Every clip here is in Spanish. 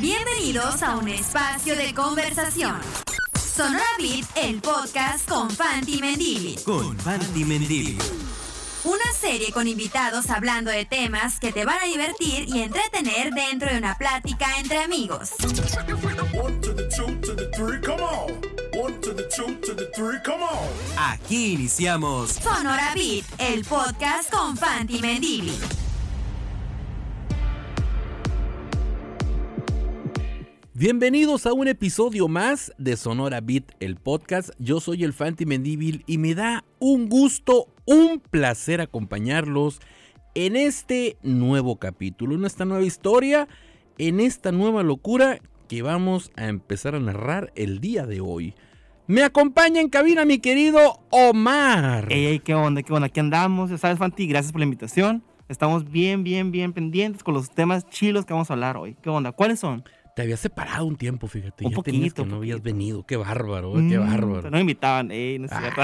Bienvenidos a un espacio de conversación. Sonora Beat, el podcast con Fanti Mendili. Con Fanti Mendili. Una serie con invitados hablando de temas que te van a divertir y entretener dentro de una plática entre amigos. Aquí iniciamos Sonora Beat, el podcast con Fanti Mendili. Bienvenidos a un episodio más de Sonora Beat, el podcast. Yo soy el Fanti Mendíbil y me da un gusto, un placer acompañarlos en este nuevo capítulo, en esta nueva historia, en esta nueva locura que vamos a empezar a narrar el día de hoy. Me acompaña en cabina mi querido Omar. Ey, ey, qué onda, qué onda, aquí andamos, ya sabes, Fanti, gracias por la invitación. Estamos bien, bien, bien pendientes con los temas chilos que vamos a hablar hoy. ¿Qué onda? ¿Cuáles son? Te había separado un tiempo, fíjate. Un ya tenías poquito, que no habías venido. Qué bárbaro, eh, qué Mm, bárbaro. No invitaban, ey, no es cierto.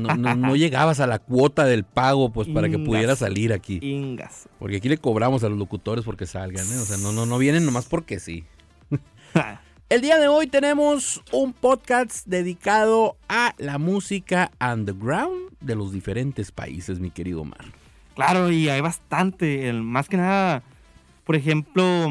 No, no- no llegabas a la cuota del pago, pues, para que Ingas. pudieras salir aquí. Ingas. Porque aquí le cobramos a los locutores porque salgan, ¿eh? O sea, no, no, no vienen nomás porque sí. El día de hoy tenemos un podcast dedicado a la música underground de los diferentes países, mi querido Omar. claro, y hay bastante. más que nada, por ejemplo,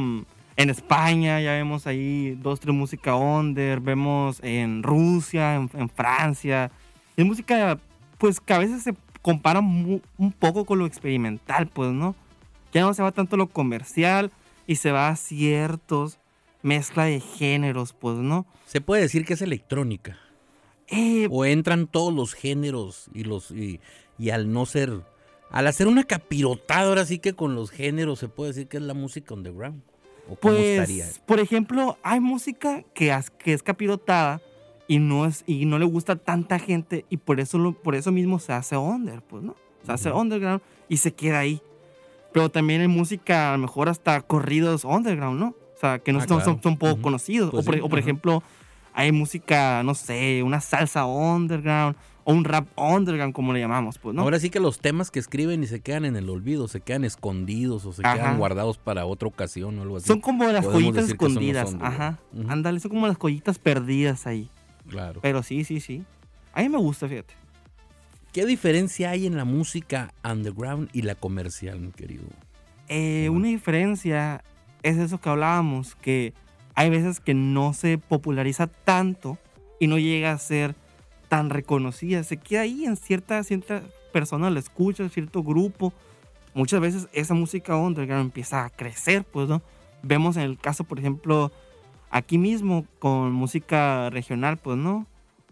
en España ya vemos ahí dos, tres música under. Vemos en Rusia, en, en Francia. Es música, pues, que a veces se compara un poco con lo experimental, pues, ¿no? Ya no se va tanto lo comercial y se va a ciertos mezcla de géneros, pues, ¿no? Se puede decir que es electrónica. Eh, O entran todos los géneros y los y, y al no ser al hacer una capirotada ahora sí que con los géneros se puede decir que es la música underground. ¿O cómo estaría? Pues, por ejemplo, hay música que, que es capirotada y no, es, y no le gusta a tanta gente y por eso, lo- por eso mismo se hace under, pues, ¿no? Se hace Ujú. underground y se queda ahí. Pero también hay música, a lo mejor hasta corridos underground, ¿no? O sea, que no Ah, son, claro. son, son poco Ujú. conocidos. Pues o, por, sí, o por ajá. ejemplo, hay música, no sé, una salsa underground o un rap underground, como le llamamos, pues, ¿no? Ahora sí que los temas que escriben y se quedan en el olvido, se quedan escondidos o se Ajá. quedan guardados para otra ocasión o algo así. son como las podemos joyitas escondidas. Ajá. Ujú. Ándale, son como las joyitas perdidas ahí. Claro. Pero sí, sí, sí. A mí me gusta, fíjate. ¿Qué diferencia hay en la música underground y la comercial, mi querido? Eh, una diferencia es eso que hablábamos, que hay veces que no se populariza tanto y no llega a ser tan reconocida. Se queda ahí en cierta, cierta persona, la escucha, cierto grupo. Muchas veces esa música underground empieza a crecer, pues, ¿no? Vemos en el caso, por ejemplo, aquí mismo con música regional, pues, ¿no?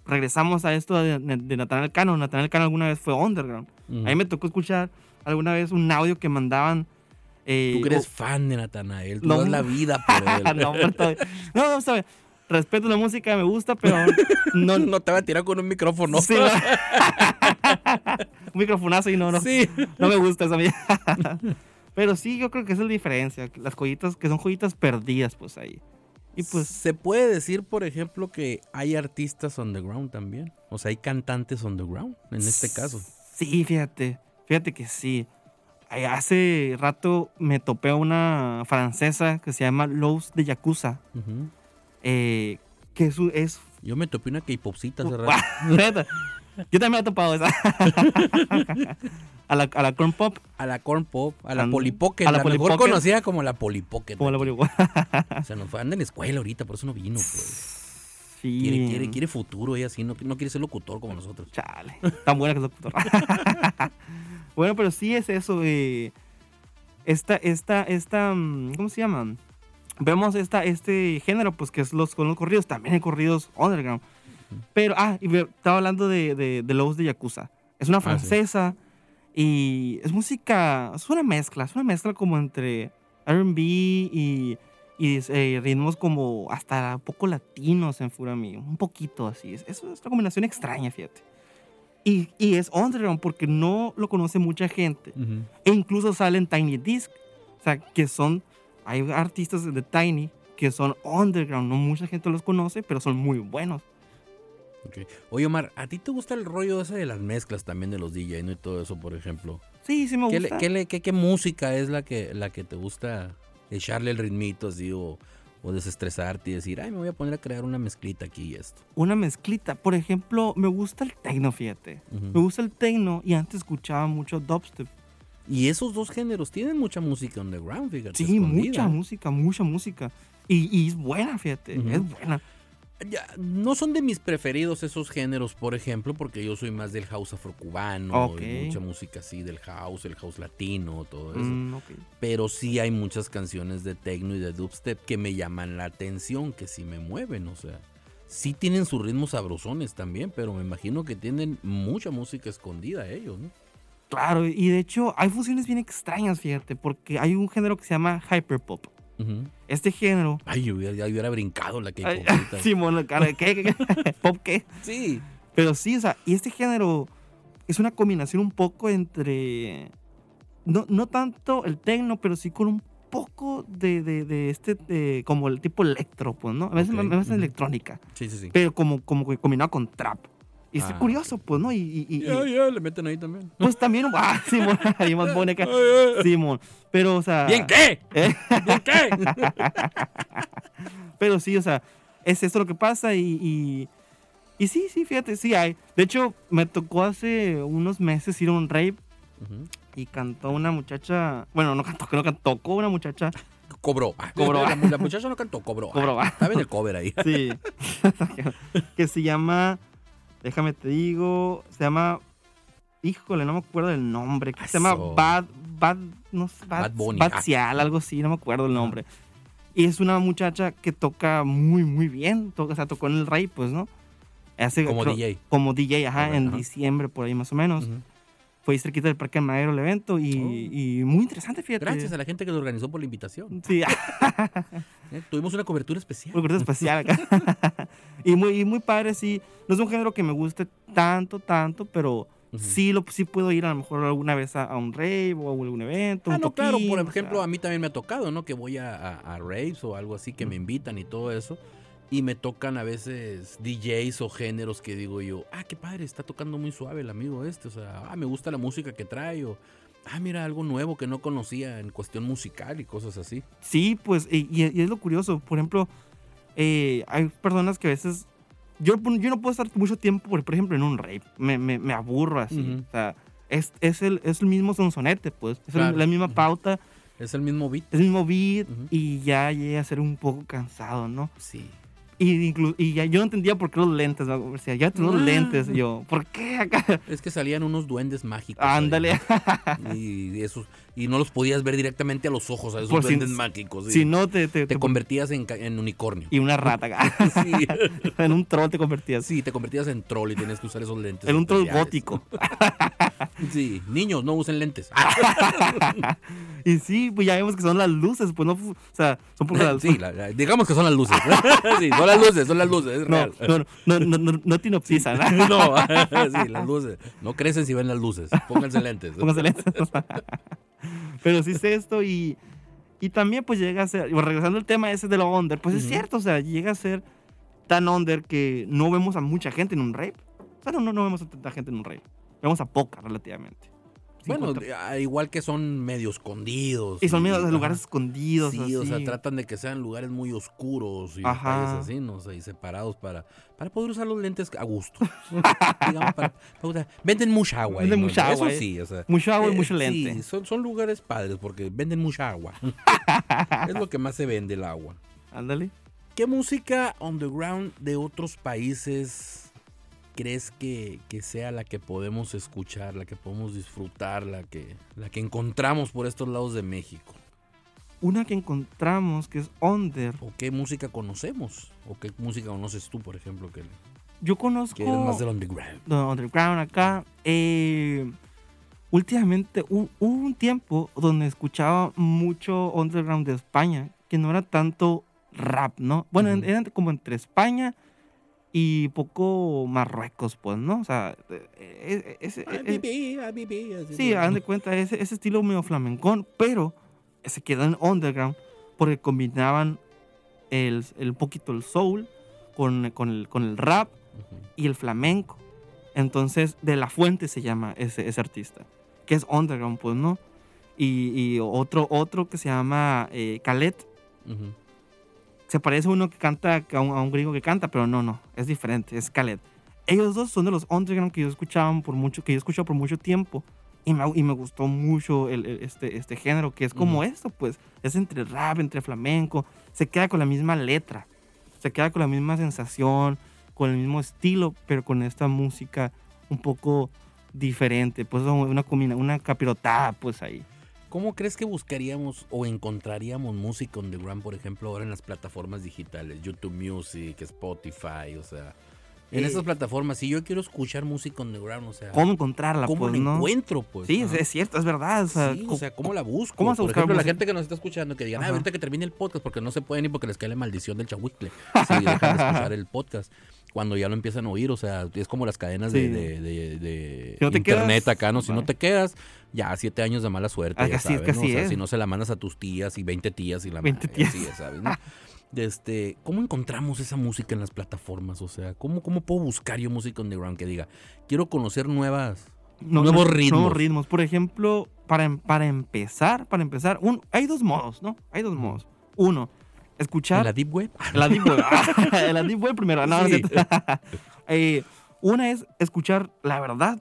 Regresamos a esto de, de Natanael Cano. Natanael Cano alguna vez fue underground. Ujú. A mí me tocó escuchar alguna vez un audio que mandaban. eh, Tú que eres fan de Natanael, tú No. das la vida por él. no, no, no. Respeto la música, me gusta, pero no. no te va a tirar con un micrófono. Sí, no. un microfonazo y no, no. Sí. No me gusta esa mía. pero sí, yo creo que esa es la diferencia. Las joyitas, que son joyitas perdidas, pues ahí. Y pues. se puede decir, por ejemplo, que hay artistas underground también. O sea, hay cantantes underground en este caso. Sí, fíjate. Fíjate que sí. Hace rato me topé a una francesa que se llama Lowe's de Yakuza. Eh, que es, es Yo me topé una K-popcita hace rato. Yo también me he topado esa. a la, a la corn pop. A la corn pop, a la polipocket, a la la mejor conocida como la polipocket. Como la. O sea, nos fue anda en la escuela ahorita, por eso no vino, pues. Sí. Quiere, quiere, quiere futuro ella así, no, no quiere ser locutor como nosotros. Chale. Tan buena que es locutor. bueno, pero sí es eso. eh, esta, esta, esta. mm, ¿Cómo se llaman? Vemos esta, este género, pues que es los, con los corridos. También hay corridos underground. Pero, ah, y estaba hablando de, de, de Lowe's de Yakuza. Es una Ah, sí. francesa y es música, es una mezcla, es una mezcla como entre RB y, y eh, ritmos como hasta poco latinos en Furami, un poquito así. Es, es una combinación extraña, fíjate. Y, y es underground porque no lo conoce mucha gente. Ujú. E incluso salen Tiny Disc. O sea, que son. Hay artistas de Tiny que son underground. No mucha gente los conoce, pero son muy buenos. Oye, Omar, ¿a ti te gusta el rollo ese de las mezclas también de los DJ ¿no? y todo eso, por ejemplo? Sí, sí me ¿Qué, gusta. qué le- qué- qué música es la que, la que te gusta echarle el ritmito así o, o desestresarte y decir, ay, me voy a poner a crear una mezclita aquí y esto. Una mezclita. Por ejemplo, me gusta el techno, fíjate. Me gusta el techno y antes escuchaba mucho dubstep. Y esos dos géneros tienen mucha música underground, fíjate. Sí, escondida. mucha música, mucha música. Y, y es buena, fíjate, es buena. Ya, no son de mis preferidos esos géneros, por ejemplo, porque yo soy más del house afrocubano, Ok. y mucha música así del house, el house latino, todo eso. Mm. Pero sí hay muchas canciones de techno y de dubstep que me llaman la atención, que sí me mueven, o sea. Sí tienen sus ritmos sabrosones también, pero me imagino que tienen mucha música escondida ellos, ¿no? Claro, y de hecho hay fusiones bien extrañas, fíjate, porque hay un género que se llama hyperpop. Este género... Ay, yo hubiera, brincado la que Simón, cara, ¿qué? ¿Pop qué? Sí. Pero sí, o sea, y este género es una combinación un poco entre. No, no tanto el techno, pero sí con un poco de, de, de este, de- como el tipo electro, pues, ¿no? A veces, Ok, a veces ujú. electrónica, Sí, sí, sí. pero como, como que combinado con trap. Y es Ah, curioso, pues, ¿no? Y, y- y- Ya, y- ya, le meten ahí también. pues también, ah, Simón, ahí más pone acá. Simón. Pero, o sea. ¿Bien qué? ¿eh? ¿Bien qué? Pero sí, o sea, es eso lo que pasa y, y, y sí, sí, fíjate, sí hay. De hecho, me tocó hace unos meses ir a un rave Ujú. y cantó una muchacha, bueno, no cantó, no cantó, tocó una muchacha, Cobró. Cobró. La, la muchacha no cantó, cobró. Cobró. Ah, Estaba en el cover ahí. sí, que se llama, déjame te digo, se llama, híjole, no me acuerdo del nombre, se llama. Bad, Bad, no sé, Bad, Bad. Bad Ah. Cial, algo así, no me acuerdo el nombre. Y es una muchacha que toca muy, muy bien, toca, o sea, tocó en el rey, pues, ¿no? Hace, Como creo- DJ. como DJ, ajá, Correcto, en ajá. diciembre, por ahí más o menos. Ujú. Fue ahí cerquita del Parque Madero el evento y, Oh. y muy interesante, fíjate. Gracias a la gente que lo organizó por la invitación. Sí, Eh, Tuvimos una cobertura especial. muy corte especial acá. y, muy, y muy padre, sí. No es un género que me guste tanto, tanto, pero sí, lo, sí puedo ir a lo mejor alguna vez a, a un rave o a algún evento. Ah, un no, claro, por o ejemplo, sea. a mí también me ha tocado, ¿no? Que voy a, a, a raves o algo así que me invitan y todo eso. Y me tocan a veces DJs o géneros que digo yo, ah, qué padre, está tocando muy suave el amigo este. O sea, ah, me gusta la música que trae. O, ah, mira, algo nuevo que no conocía en cuestión musical y cosas así. Sí, pues, y, y- es lo curioso. Por ejemplo, eh, hay personas que a veces. Yo, yo no puedo estar mucho tiempo, por, por ejemplo, en un rave. Me, me, me aburro así. Ujú. O sea, es, es, el, es el mismo sonsonete, pues. Es el- Claro. la misma Ujú. pauta, Es el mismo beat. es el mismo beat. Ujú. Y ya llega a ser un poco cansado, ¿no? Sí. Y, inclu- y ya, yo no entendía por qué los lentes. ¿no? O sea, ya tengo los Ah. lentes. y yo, ¿por qué acá? Es que salían unos duendes mágicos. Ándale. Y esos y no los podías ver directamente a los ojos a esos Por si- duendes mágicos. si no, te, te, te te- convertías en, unicornio. Y una rata acá. Sí. en un troll te convertías. Sí, te convertías en troll y tenías que usar esos lentes. En un troll gótico. Sí, niños, no usen lentes. Y sí, pues ya vemos que son las luces, pues no, o sea, son por las Sí, la- la- digamos que son las luces. Sí, son las luces, son las luces, es no, real. no, no, no, no, no te hipnotizan, No, sí, las luces. No crecen si ven las luces. Pónganse lentes. Pónganse lentes. Pero sí es esto y, y también pues llega a ser, regresando al tema ese de lo under, pues es cierto, o sea, llega a ser tan under que no vemos a mucha gente en un rave. O sea, no, no, no vemos a tanta gente en un rave. Vemos a poca relativamente. Bueno, 50. a- igual que son medio escondidos. y son de ajá. lugares escondidos. Sí, o sea, tratan de que sean lugares muy oscuros y Ajá. así, ¿no? O sea, y separados para, para poder usar los lentes a gusto. Digamos, para- para venden mucha agua. Venden ¿no? mucha agua, Eso eh. sí, o sea. Mucho agua y eh, mucho sí, lente. son, son lugares padres porque venden mucha agua. es lo que más se vende el agua. Ándale. ¿Qué música underground de otros países crees que, que sea la que podemos escuchar, la que podemos disfrutar, la que, la que encontramos por estos lados de México? Una que encontramos que es under. ¿O qué música conocemos? ¿O qué música conoces tú, por ejemplo, que, Yo conozco. que eres más del underground? de underground acá. Eh, últimamente hu- hubo un tiempo donde escuchaba mucho underground de España, que no era tanto rap, ¿no? Bueno, Ujú. eran como entre España y poco Marruecos, pues, ¿no? O sea, eh, eh, ese- eh, sí, hagan de cuenta, ese, ese estilo medio flamencón, pero se quedó en underground porque combinaban el, el poquito el soul con, con, el, con el rap Ujú. y el flamenco. Entonces, de la fuente se llama ese, ese artista, que es underground, pues, ¿no? Y, y otro, otro que se llama eh, Khaled, Ujú. Se parece a uno que canta, a un, a un gringo que canta, pero no, no, es diferente, es Khaled. Ellos dos son de los underground que yo escuchaba por mucho, que yo escuchado por mucho tiempo. Y me, y me gustó mucho el, el- este, este género, que es como esto, pues. Es entre rap, entre flamenco. Se queda con la misma letra. Se queda con la misma sensación, con el mismo estilo, pero con esta música un poco diferente. Pues una, una capirotada, pues ahí. ¿Cómo crees que buscaríamos o encontraríamos música underground, por ejemplo, ahora en las plataformas digitales? YouTube Music, Spotify, o sea. En Eh, esas plataformas, si yo quiero escuchar música underground, o sea. ¿Cómo encontrarla? ¿cómo pues, la no? encuentro, pues? Sí, es, cierto, es verdad. O sea, Sí, o sea, ¿cómo la busco? cómo vas a Por ejemplo, la música? gente que nos está escuchando que digan, ah, ahorita que termine el podcast, porque no se pueden ir porque les cae la maldición del chahuicle. Si dejan de escuchar el podcast. Cuando ya lo empiezan a oír, o sea, es como las cadenas de, Sí. de- de- de Si no te internet quedas, acá, ¿no? Si no bye. te quedas, ya siete años de mala suerte, Ah, ya es, sabes, que ¿no? O sea, es. si no se la mandas a tus tías y 20 tías y la 20 madre, tías. así es, ¿sabes? no? Este, ¿Cómo encontramos esa música en las plataformas? O sea, ¿cómo, ¿cómo puedo buscar yo música underground que diga, quiero conocer nuevas... no- nuevos no- ritmos. Nuevos ritmos. Por ejemplo, para, em- para empezar, para empezar, un, hay dos modos, ¿no? Hay dos modos. Uno, escuchar... ¿En la Deep Web? En la Deep Web. Ah, en la Deep Web primero. No, no Sí. cierto. Eh, una es escuchar, la verdad,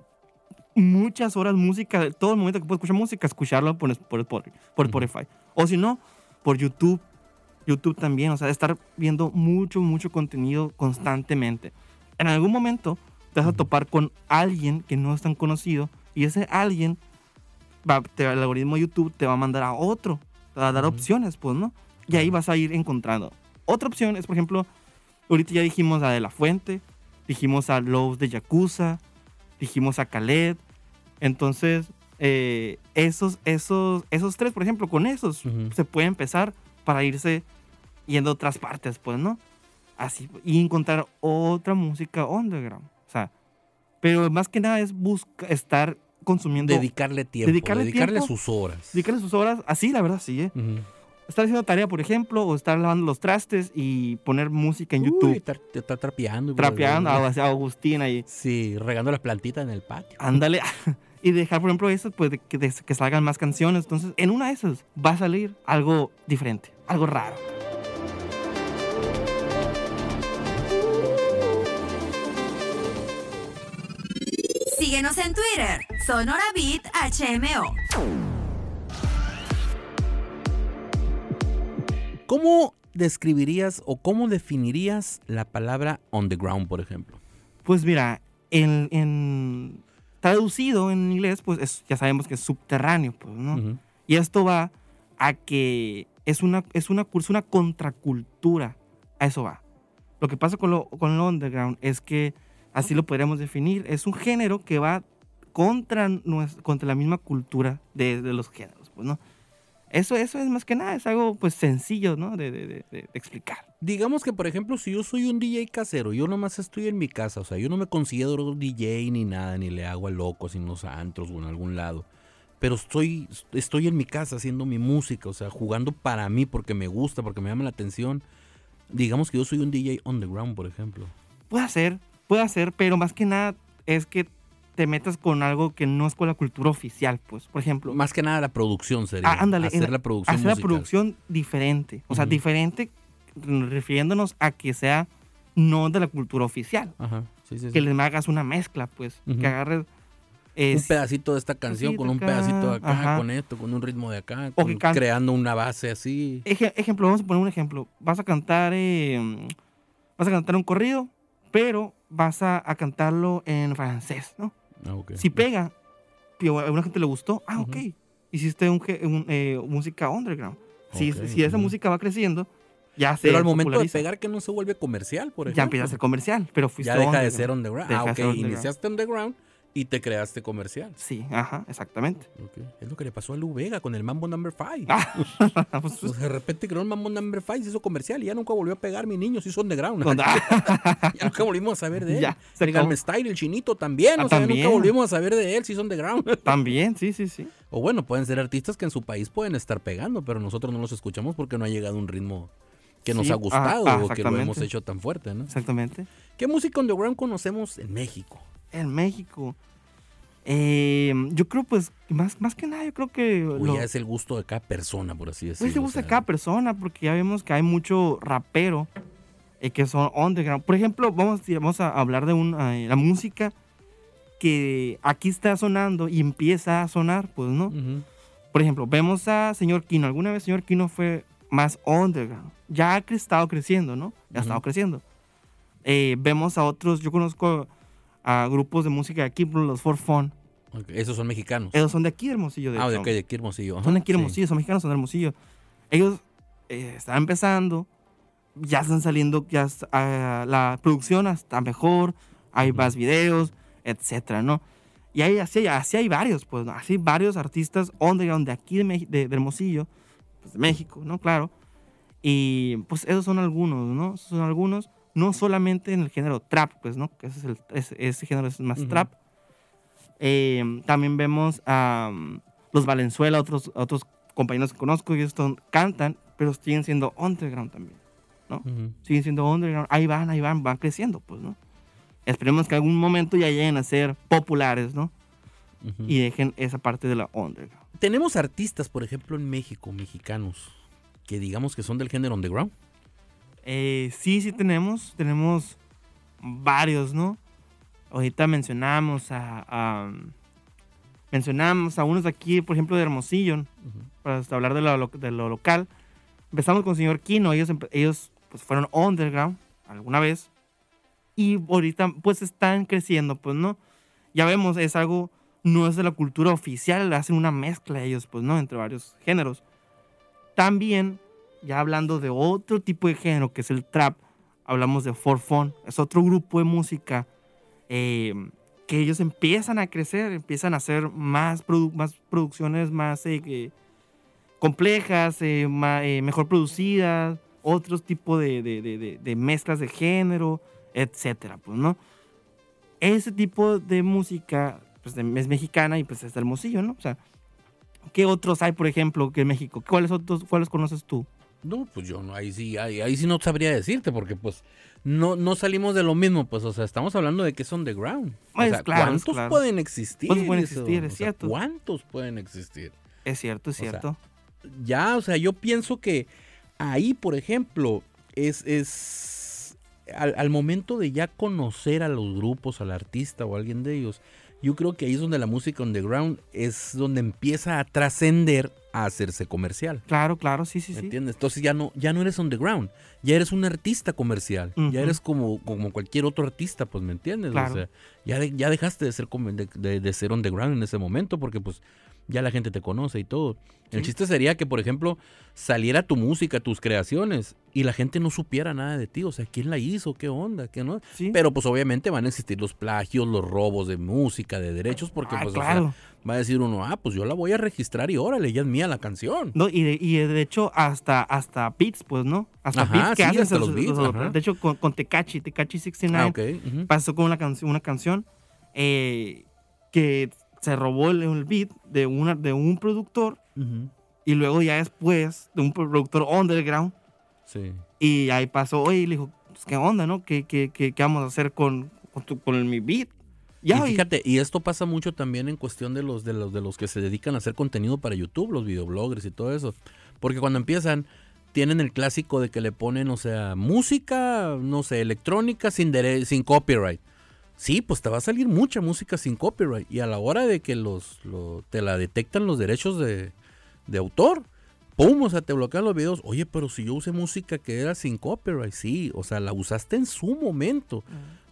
muchas horas música, todo el momento que puedo escuchar música, escucharlo por, por, por, por. Spotify. O si no, por YouTube. YouTube también, o sea, estar viendo mucho, mucho contenido constantemente. En algún momento te vas a topar con alguien que no es tan conocido y ese alguien, va, te- el algoritmo de YouTube te va a mandar a otro, te va a dar opciones, pues, ¿no? Y ahí vas a ir encontrando. Otra opción es, por ejemplo, ahorita ya dijimos a De La Fuente, dijimos a Lowe's de Yakuza, dijimos a Khaled. Entonces, eh, esos, esos, esos tres, por ejemplo, con esos se puede empezar para irse yendo a otras partes, pues, ¿no? Así, y encontrar otra música underground. O sea, pero más que nada es buscar, estar consumiendo, Dedicarle tiempo, Dedicarle dedicarle, tiempo. sus horas. dedicarle sus horas, así, la verdad, sí, ¿eh? Estar haciendo tarea, por ejemplo, o estar lavando los trastes y poner música en Uy, YouTube. estar, estar trapeando. trapeando a, Agustín ahí. Sí, regando las plantitas en el patio. Ándale. y dejar, por ejemplo, eso, pues, de que, de que salgan más canciones. Entonces, en una de esas va a salir algo diferente, algo raro. Síguenos en Twitter, Sonora Beat HMO. ¿Cómo describirías o cómo definirías la palabra underground, por ejemplo? Pues mira, en, en- traducido en inglés, pues es- ya sabemos que es subterráneo, pues, ¿no? Ujú. Y esto va a que es una, es una, es una contracultura. A eso va. Lo que pasa con lo, con lo underground es que, así lo podríamos definir, es un género que va contra, nues- contra la misma cultura de, de los géneros, pues, ¿no? Eso, eso es más que nada, es algo pues sencillo, ¿no? De, de- de- de explicar. Digamos que, por ejemplo, si yo soy un DJ casero, yo nomás estoy en mi casa, o sea, yo no me considero DJ ni nada, ni le hago a locos en los antros o en algún lado. Pero estoy, estoy en mi casa haciendo mi música, o sea, jugando para mí porque me gusta, porque me llama la atención. Digamos que yo soy un DJ underground, por ejemplo. Puede ser, puede ser, pero más que nada es que te metas con algo que no es con la cultura oficial, pues. Por ejemplo, Más que nada la producción sería. Ah, ándale, hacer la producción hacer la producción diferente. O sea, diferente refiriéndonos a que sea no de la cultura oficial. Ajá, sí, sí, sí. Que le hagas una mezcla, pues. Que agarres... un pedacito de esta canción con un pedacito acá, pedacito de acá, ajá. con esto, con un ritmo de acá, O con- creando una base así. Eje- ejemplo, vamos a poner un ejemplo. Vas a cantar... eh, vas a cantar un corrido, pero vas a, a cantarlo en francés, ¿no? Ah, ok. Si pega, a alguna gente le gustó, ah, ok. Ujú. Hiciste un, un, eh, música underground. Si, Ok, si esa música va creciendo, ya se Pero al momento de pegar que no se vuelve comercial, por ejemplo. ya empieza a ser comercial, pero fuiste Ya deja de ser underground. Ah, ok. underground. Iniciaste underground y te creaste comercial. Sí, ajá, exactamente. Es lo que le pasó a Lu Vega con el Mambo Number 5. Ah, pues, Pues de repente creó el Mambo Number 5, se hizo comercial y ya nunca volvió a pegar mi niño, se hizo underground. ya nunca volvimos a saber de él. Ya, se el. Galme Style, el chinito también. Ah, o sea, también. nunca volvimos a saber de él, se hizo underground. También, sí, sí, sí. O bueno, pueden ser artistas que en su país pueden estar pegando, pero nosotros no los escuchamos porque no ha llegado un ritmo que nos ha gustado ah, o que lo hemos hecho tan fuerte, ¿no? Exactamente. ¿Qué música underground conocemos en México? En México. Eh, yo creo, pues, más, más que nada, yo creo que. Lo- ya es el gusto de cada persona, por así decirlo. Pues se o gusta sea, cada persona, porque ya vemos que hay mucho rapero eh, que son underground. Por ejemplo, vamos, vamos a hablar de una, eh, la música que aquí está sonando y empieza a sonar, pues, ¿no? Por ejemplo, vemos a señor Kino. Alguna vez señor Kino fue más underground. Ya ha estado creciendo, ¿no? Ya ha estado creciendo. Eh, vemos a otros, yo conozco a grupos de música de aquí, los For Fun. Ok, Esos son mexicanos. Ellos son de aquí, Hermosillo. De ah, de aquí, de aquí Hermosillo. Son de aquí, sí. Hermosillo, son mexicanos, son de Hermosillo. Ellos eh, están empezando, ya están saliendo, ya ah, la producción está mejor, hay Ujú. más videos, etcétera, ¿no? Y hay, así, así hay varios, pues, ¿no? así varios artistas underground de aquí de, de, de Hermosillo, pues, de México, ¿no? Claro. Y pues esos son algunos, ¿no? Esos son algunos, no solamente en el género trap, pues, ¿no? Que ese, es el, ese, ese género es más trap. Eh, también vemos a um, los Valenzuela, otros, otros compañeros que conozco, ellos son- cantan, pero siguen siendo underground también. Ujú. Siguen siendo underground. Ahí van, ahí van, van creciendo, pues, ¿no? Esperemos que algún momento ya lleguen a ser populares, ¿no? Y dejen esa parte de la underground. Tenemos artistas, por ejemplo, en México, mexicanos, que digamos que son del género underground. Eh, sí, sí tenemos. Tenemos varios, ¿no? Ahorita mencionamos a, a- mencionamos a unos de aquí, por ejemplo, de Hermosillo, Ujú. para hablar de lo, de lo local. Empezamos con el señor Kino, ellos, ellos pues, fueron underground alguna vez y ahorita pues están creciendo, pues no. Ya vemos, es algo, no es de la cultura oficial, hacen una mezcla ellos, pues no, entre varios géneros. También, ya hablando de otro tipo de género que es el trap, hablamos de For Fun, es otro grupo de música eh, que ellos empiezan a crecer, empiezan a hacer más, produ- más producciones más eh, complejas, eh, ma- eh, mejor producidas, otros tipos de, de- de- de- mezclas de género, etcétera, pues, ¿no? Ese tipo de música pues, de- es mexicana y pues es Hermosillo, ¿no? O sea, ¿qué otros hay, por ejemplo, que en México? ¿Cuáles otros, cuáles conoces tú? No, pues yo no, ahí sí, ahí, ahí sí no sabría decirte, porque pues no, no salimos de lo mismo, pues, o sea, estamos hablando de que es underground. Pues, o sea, claro, ¿cuántos claro. pueden existir? ¿Cuántos pueden existir? Es O sea, cierto. ¿Cuántos pueden existir? Es cierto, es O sea, cierto. Ya, o sea, yo pienso que ahí, por ejemplo, es, es al, al momento de ya conocer a los grupos, al artista o a alguien de ellos, yo creo que ahí es donde la música underground es donde empieza a trascender a hacerse comercial. claro, claro, sí, sí, ¿Me sí. entiendes? Entonces ya no, ya no eres underground, ya eres un artista comercial, ya eres como, como cualquier otro artista, pues ¿me entiendes? Claro. O sea, ya, de- ya dejaste de ser, de, de- de ser underground en ese momento porque pues ya la gente te conoce y todo. El Sí. chiste sería que, por ejemplo, saliera tu música, tus creaciones y la gente no supiera nada de ti, o sea, ¿quién la hizo? ¿Qué onda? ¿Qué no? Sí. Pero pues obviamente van a existir los plagios, los robos de música, de derechos, porque Ah, pues o sea, claro. va a decir uno, ah, pues yo la voy a registrar y órale, ya es mía la canción. No, y, de, y de hecho, hasta, hasta beats, pues, ¿no? Hasta Ajá, beats que sí, hacen. hasta los beats, de hecho, con, con Tecachi, Tecachi 69, Ah, pasó con una, canción una canción eh, que se robó el, el beat de, una, de un productor Ujú. y luego ya después de un productor underground Sí. y ahí pasó, oye, y le dijo, pues, ¿qué onda, no? ¿Qué, qué, qué, qué vamos a hacer con, con, tu- con el- mi beat? Ya, y fíjate, y esto pasa mucho también en cuestión de los, de los de los que se dedican a hacer contenido para YouTube, los videobloggers y todo eso. Porque cuando empiezan, tienen el clásico de que le ponen, o sea, música, no sé, electrónica sin sin copyright. Sí, pues te va a salir mucha música sin copyright. Y a la hora de que los, lo- te la detectan los derechos de, de autor, ¡pum! O sea, te bloquean los videos. Oye, pero si yo usé música que era sin copyright, sí, o sea, la usaste en su momento.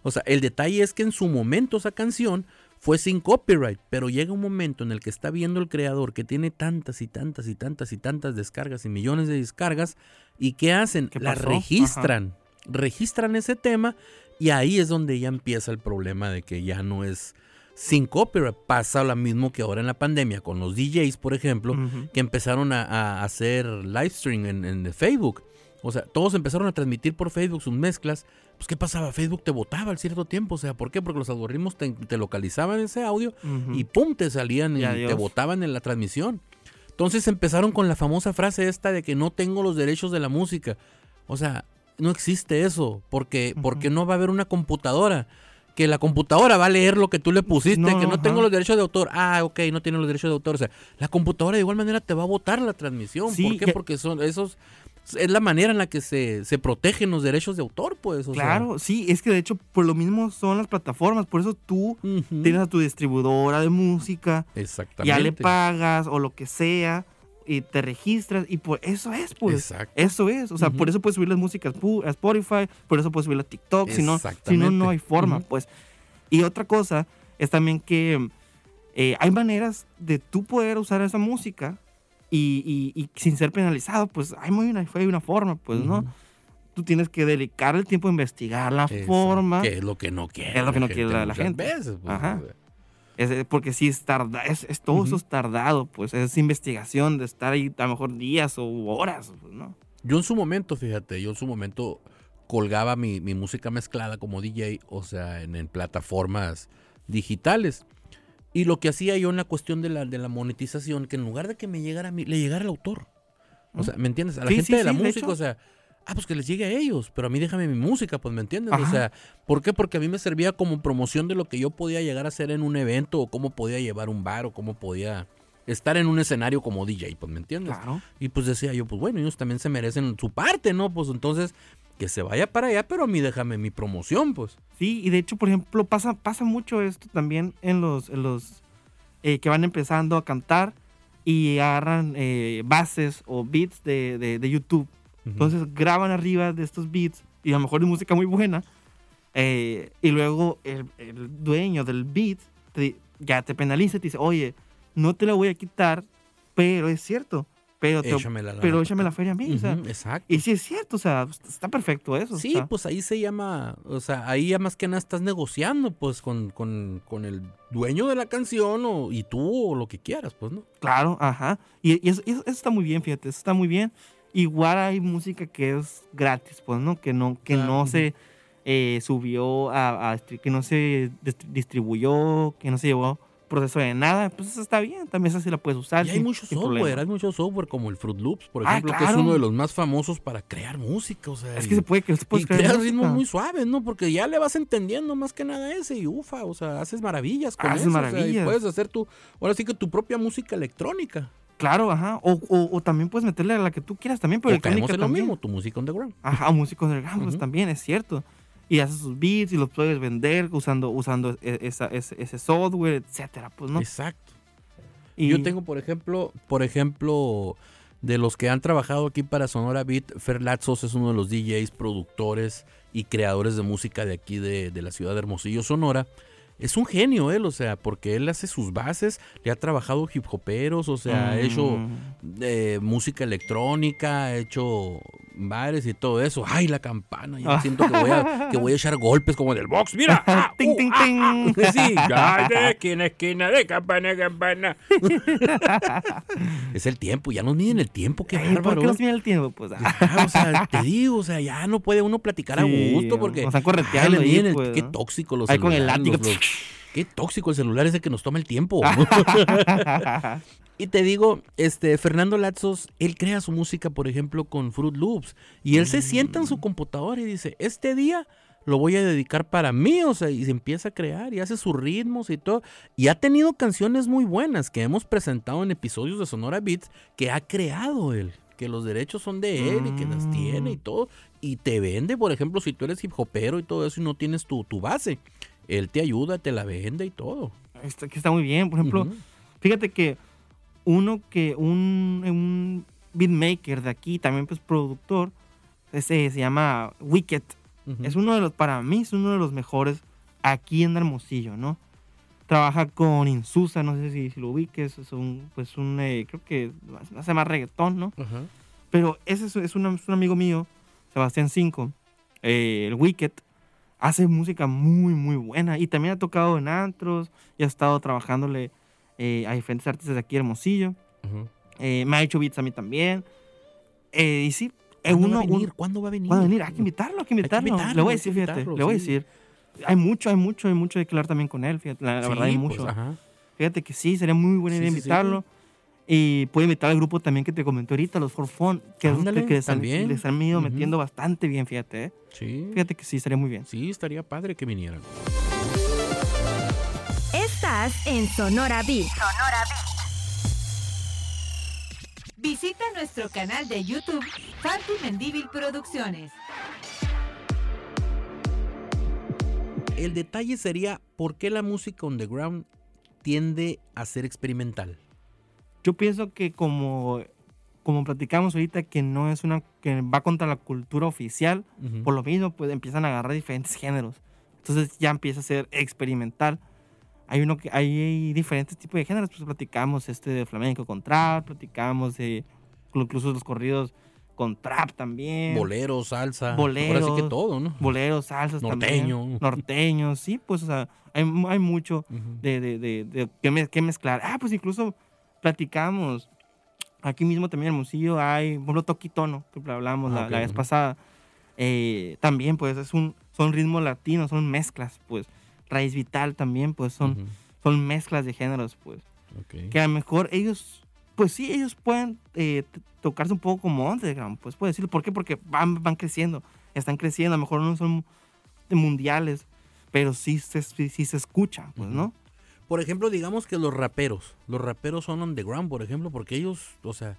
O sea, el detalle es que en su momento esa canción fue sin copyright, pero llega un momento en el que está viendo el creador que tiene tantas y tantas y tantas y tantas descargas y millones de descargas y ¿qué hacen? ¿Qué La registran, registran ese tema y ahí es donde ya empieza el problema de que ya no es sin copyright. Pasa lo mismo que ahora en la pandemia con los DJs, por ejemplo, que empezaron a, a hacer live stream en, en Facebook. O sea, todos empezaron a transmitir por Facebook sus mezclas. Pues, ¿qué pasaba? Facebook te votaba al cierto tiempo. O sea, ¿por qué? Porque los algoritmos te, te localizaban ese audio y ¡pum! te salían y, Y te votaban en la transmisión. Entonces empezaron con la famosa frase esta de que no tengo los derechos de la música. O sea, no existe eso. Porque, porque no va a haber una computadora que la computadora va a leer lo que tú le pusiste, No, que no tengo los derechos de autor. Ah, ok, no tiene los derechos de autor. O sea, la computadora de igual manera te va a botar la transmisión. Sí, ¿Por qué? Porque son esos es la manera en la que se, se protegen los derechos de autor, pues. o sea. Claro, sí, es que de hecho por lo mismo son las plataformas, por eso tú tienes a tu distribuidora de música, Exactamente. ya le pagas o lo que sea y te registras y por eso es, pues. Exacto. Eso es, o sea, Ujú. por eso puedes subir las músicas a Spotify, por eso puedes subir a TikTok, si no, si no, no hay forma, Ujú. pues. Y otra cosa es también que eh, hay maneras de tú poder usar esa música y, y- y sin ser penalizado, pues hay, muy una, hay una forma, pues, ¿no? Ujú. Tú tienes que dedicar el tiempo a investigar la Exacto. forma. Que es lo que no quiere. Es lo que no quiere la- la gente. veces, pues, Ajá. o sea. Es, eh, porque sí es tarda, es, es- todo eso Ujú. es tardado, pues es investigación de estar ahí a lo mejor días o horas, pues, ¿no? Yo en su momento, fíjate, yo en su momento colgaba mi, mi música mezclada como DJ, o sea, en, en plataformas digitales. Y lo que hacía yo en la cuestión de la, de la monetización, que en lugar de que me llegara a mí, le llegara al autor. O sea, ¿me entiendes? A la Sí, gente sí, de la sí, de música, hecho. o sea, ah, pues que les llegue a ellos, pero a mí déjame mi música, pues, ¿me entiendes? O sea, ¿por qué? Porque a mí me servía como promoción de lo que yo podía llegar a hacer en un evento, o cómo podía llevar un bar, o cómo podía estar en un escenario como DJ, pues, ¿me entiendes? Claro. Y pues decía yo, pues bueno, ellos también se merecen su parte, ¿no? Pues entonces, que se vaya para allá, pero a mí déjame mi promoción, pues. Sí, y de hecho, por ejemplo, pasa, pasa mucho esto también en los, en los eh, que van empezando a cantar y agarran eh, bases o beats de, de- de YouTube. Entonces graban arriba de estos beats y a lo mejor es música muy buena. eh, y luego el, el dueño del beat te- ya te penaliza y te dice, oye, no te la voy a quitar, pero es cierto. Pero, te- Échame la pero échame la feria a mí. o sea, exacto. y sí es cierto, o sea, está perfecto eso. o Sí, sea. pues ahí se llama, o sea, ahí ya más que nada estás negociando, pues, con, con, con el dueño de la canción o, y tú o lo que quieras, pues, ¿no? Claro, ajá. Y, y eso, eso- eso está muy bien, fíjate, eso está muy bien. Igual hay música que es gratis, pues, ¿no? Que no, que Claro, no se eh, subió a, que no se dist- distribuyó, que no se llevó proceso de nada, pues eso está bien, también esa sí la puedes usar. Y hay mucho software, problema. hay mucho software como el Fruit Loops, por Ah, ejemplo, que es uno de los más famosos para crear música, o sea. Es y- que se puede, que se puede y crear ritmos muy suaves, ¿no? Porque ya le vas entendiendo más que nada ese y ufa, o sea, haces maravillas con Haces eso. o sea, y maravillas. puedes hacer tu, ahora sí que tu propia música electrónica. Claro, ajá. O, o- o también puedes meterle a la que tú quieras también, pero electrónica en lo también. mismo, tu música underground. Ajá, músicos del pues Ujú. también, es cierto. Y haces sus beats y los puedes vender usando, usando e- esa- ese, ese software, etcétera, pues, ¿no? Exacto. Y- Yo tengo, por ejemplo, por ejemplo, de los que han trabajado aquí para Sonora Beat, Fer Latzos es uno de los DJs, productores y creadores de música de aquí de, de la ciudad de Hermosillo, Sonora. Es un genio él, o sea, porque él hace sus bases, le ha trabajado hip hoperos, o sea, ha hecho Mm. eh, música electrónica, ha hecho bares y todo eso. Ay, la campana, ya Ah. siento que voy, a, que voy a echar golpes como del box, mira. Ah, Ting, uh, ting, ah, ting. ah. Sí, ay, de esquina esquina, de campana campana. es el tiempo, ya nos miden el tiempo, qué Ay, ¿Por bárbaro. qué nos tiene el tiempo? Pues, ah, Ya, o sea, te digo, o sea, ya no puede uno platicar Sí, a gusto porque. nos están correteando ay, le ahí, miden el- pues, Qué ¿no? tóxico los Ahí con el látigo. Qué tóxico el celular ese que nos toma el tiempo. Y te digo, este, Fernando Latzos, él crea su música, por ejemplo, con Fruit Loops. Y él se sienta en Mm. su computadora y dice, este día lo voy a dedicar para mí, o sea, y se empieza a crear y hace sus ritmos y todo. Y ha tenido canciones muy buenas que hemos presentado en episodios de Sonora Beats que ha creado él. Que los derechos son de él y que las tiene y Mm. todo. Y te vende, por ejemplo, si tú eres hip hopero y todo eso y no tienes tu, tu base. Él te ayuda, te la vende y todo. Está, que está muy bien. Por ejemplo, fíjate que uno que un, un beatmaker de aquí, también pues productor, ese se llama Wicked. Ujú. Es uno de los, para mí, es uno de los mejores aquí en Hermosillo, ¿no? Trabaja con Insusa, no sé si, si lo ubiques, es un, pues un, eh, creo que hace más reggaetón, ¿no? Ajá. Pero ese es, es un, es un amigo mío, Sebastián Cinco, eh, el Wicked, hace música muy, muy buena. Y también ha tocado en antros y ha estado trabajándole eh, a diferentes artistas de aquí de Hermosillo. Ujú. Eh, me ha hecho beats a mí también. Eh, y sí, eh, ¿Cuándo uno, va a venir? ¿Cuándo va a venir? ¿Cuándo va a venir? Hay que invitarlo, hay que invitarlo. invitarlo, le voy a hay decir, que fíjate, invitarlo, le voy a sí. decir. Hay mucho, hay mucho, hay mucho de que hablar también con él, fíjate. La, la verdad, hay Sí, mucho. pues, ajá. Fíjate que sí, sería muy buena Sí, idea sí, sí. invitarlo. Y puede invitar al grupo también que te comenté ahorita, los For Fun, que, Ándale, que, que les, han, les han ido Ujú. metiendo bastante bien, fíjate. ¿eh? Sí. Fíjate que sí, sería muy bien. Sí, estaría padre que vinieran. Estás en Sonora Beat. Sonora Beat. Visita nuestro canal de YouTube, Fanti Mendívil Producciones. El detalle sería por qué la música underground tiende a ser experimental. Yo pienso que como, como platicamos ahorita, que no es una, que va contra la cultura oficial, Ujú. por lo mismo, pues empiezan a agarrar diferentes géneros. Entonces ya empieza a ser experimental. Hay uno que hay diferentes tipos de géneros, pues platicamos este de flamenco con trap, platicamos de incluso los corridos con trap también. Boleros, salsa. Ahora Boleros. sí que todo, ¿no? Boleros, salsas Norteño. también. Norteños, sí, pues, o sea, hay, hay mucho Ujú. de, de, de, de que, me- que mezclar. Ah, pues incluso platicamos. Aquí mismo también en Hermosillo hay, por ejemplo, Toquitono, que hablamos Ah, la, ok, la vez pasada. Eh, también, pues, es un, son ritmos latinos, son mezclas, pues. Raíz Vital también, pues, son, son mezclas de géneros, pues. Ok. Que a lo mejor ellos, pues sí, ellos pueden eh, tocarse un poco como underground, pues, puedo decirlo. ¿Por qué? Porque van, van creciendo, están creciendo, a lo mejor no son mundiales, pero sí se, sí, se escuchan, pues. ¿no? Por ejemplo, digamos que los raperos, los raperos son underground, por ejemplo, porque ellos, o sea,